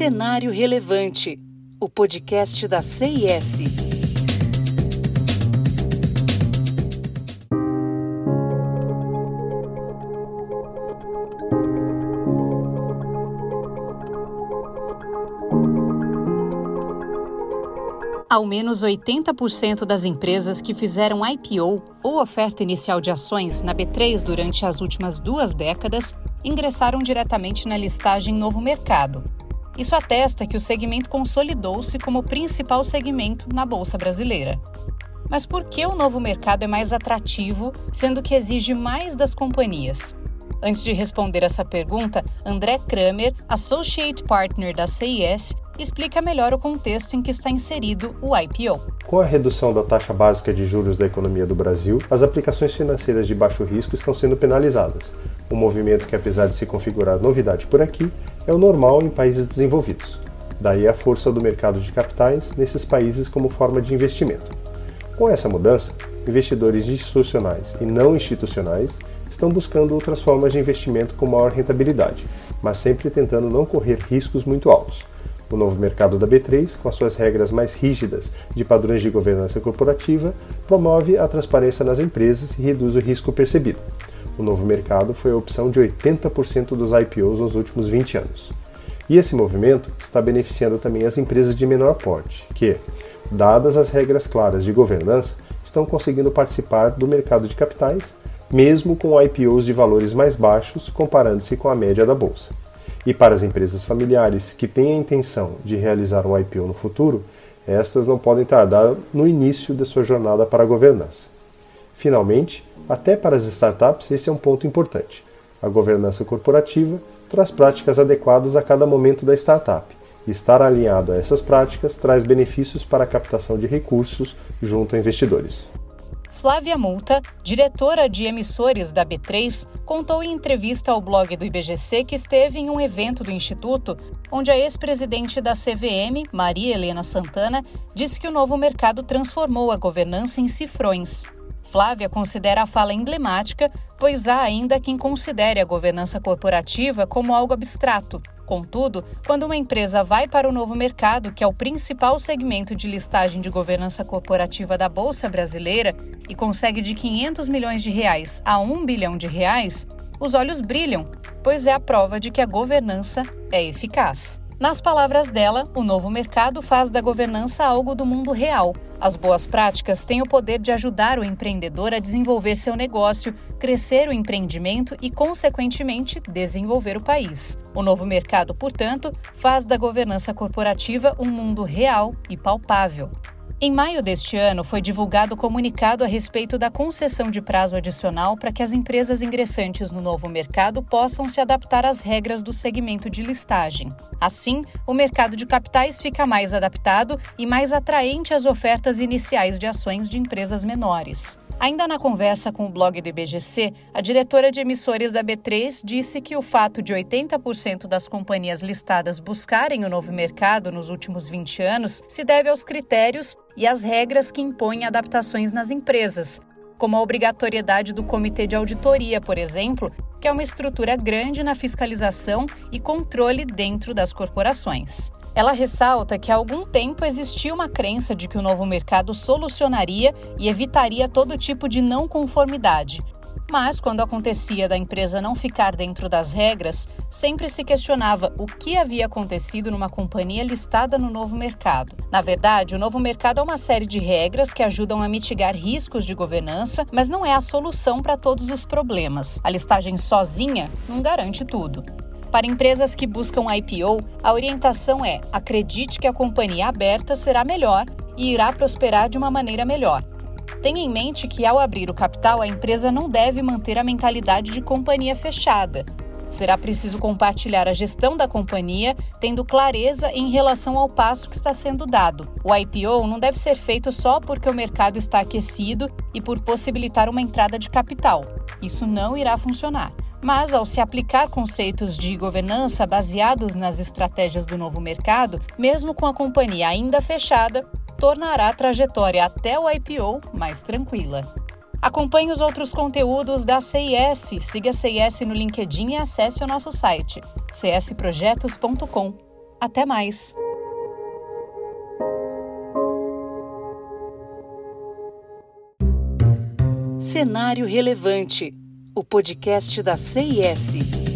Cenário Relevante, o podcast da CIS. Ao menos 80% das empresas que fizeram IPO ou oferta inicial de ações na B3 durante as últimas duas décadas ingressaram diretamente na listagem Novo Mercado. Isso atesta que o segmento consolidou-se como principal segmento na Bolsa Brasileira. Mas por que o novo mercado é mais atrativo, sendo que exige mais das companhias? Antes de responder essa pergunta, André Kramer, Associate Partner da CIS, explica melhor o contexto em que está inserido o IPO. Com a redução da taxa básica de juros da economia do Brasil, as aplicações financeiras de baixo risco estão sendo penalizadas. Um movimento que, apesar de se configurar novidade por aqui, é o normal em países desenvolvidos. Daí a força do mercado de capitais nesses países como forma de investimento. Com essa mudança, investidores institucionais e não institucionais estão buscando outras formas de investimento com maior rentabilidade, mas sempre tentando não correr riscos muito altos. O novo mercado da B3, com as suas regras mais rígidas de padrões de governança corporativa, promove a transparência nas empresas e reduz o risco percebido. O novo mercado foi a opção de 80% dos IPOs nos últimos 20 anos. E esse movimento está beneficiando também as empresas de menor porte, que, dadas as regras claras de governança, estão conseguindo participar do mercado de capitais, mesmo com IPOs de valores mais baixos comparando-se com a média da bolsa. E para as empresas familiares que têm a intenção de realizar um IPO no futuro, estas não podem tardar no início de sua jornada para a governança. Finalmente, até para as startups, esse é um ponto importante. A governança corporativa traz práticas adequadas a cada momento da startup. Estar alinhado a essas práticas traz benefícios para a captação de recursos junto a investidores. Flávia Multa, diretora de emissores da B3, contou em entrevista ao blog do IBGC que esteve em um evento do Instituto, onde a ex-presidente da CVM, Maria Helena Santana, disse que o novo mercado transformou a governança em cifrões. Flávia considera a fala emblemática, pois há ainda quem considere a governança corporativa como algo abstrato. Contudo, quando uma empresa vai para o novo mercado, que é o principal segmento de listagem de governança corporativa da Bolsa Brasileira, e consegue de 500 milhões de reais a 1 bilhão de reais, os olhos brilham, pois é a prova de que a governança é eficaz. Nas palavras dela, o novo mercado faz da governança algo do mundo real. As boas práticas têm o poder de ajudar o empreendedor a desenvolver seu negócio, crescer o empreendimento e, consequentemente, desenvolver o país. O novo mercado, portanto, faz da governança corporativa um mundo real e palpável. Em maio deste ano, foi divulgado o comunicado a respeito da concessão de prazo adicional para que as empresas ingressantes no novo mercado possam se adaptar às regras do segmento de listagem. Assim, o mercado de capitais fica mais adaptado e mais atraente às ofertas iniciais de ações de empresas menores. Ainda na conversa com o blog do IBGC, a diretora de emissores da B3 disse que o fato de 80% das companhias listadas buscarem o novo mercado nos últimos 20 anos se deve aos critérios e às regras que impõem adaptações nas empresas, como a obrigatoriedade do Comitê de Auditoria, por exemplo, que é uma estrutura grande na fiscalização e controle dentro das corporações. Ela ressalta que há algum tempo existia uma crença de que o novo mercado solucionaria e evitaria todo tipo de não conformidade. Mas, quando acontecia da empresa não ficar dentro das regras, sempre se questionava o que havia acontecido numa companhia listada no novo mercado. Na verdade, o novo mercado é uma série de regras que ajudam a mitigar riscos de governança, mas não é a solução para todos os problemas. A listagem sozinha não garante tudo. Para empresas que buscam IPO, a orientação é: acredite que a companhia aberta será melhor e irá prosperar de uma maneira melhor. Tenha em mente que, ao abrir o capital, a empresa não deve manter a mentalidade de companhia fechada. Será preciso compartilhar a gestão da companhia, tendo clareza em relação ao passo que está sendo dado. O IPO não deve ser feito só porque o mercado está aquecido e por possibilitar uma entrada de capital. Isso não irá funcionar. Mas, ao se aplicar conceitos de governança baseados nas estratégias do novo mercado, mesmo com a companhia ainda fechada, tornará a trajetória até o IPO mais tranquila. Acompanhe os outros conteúdos da CIS, siga a CIS no LinkedIn e acesse o nosso site csprojetos.com. Até mais! Cenário Relevante, o podcast da CIS.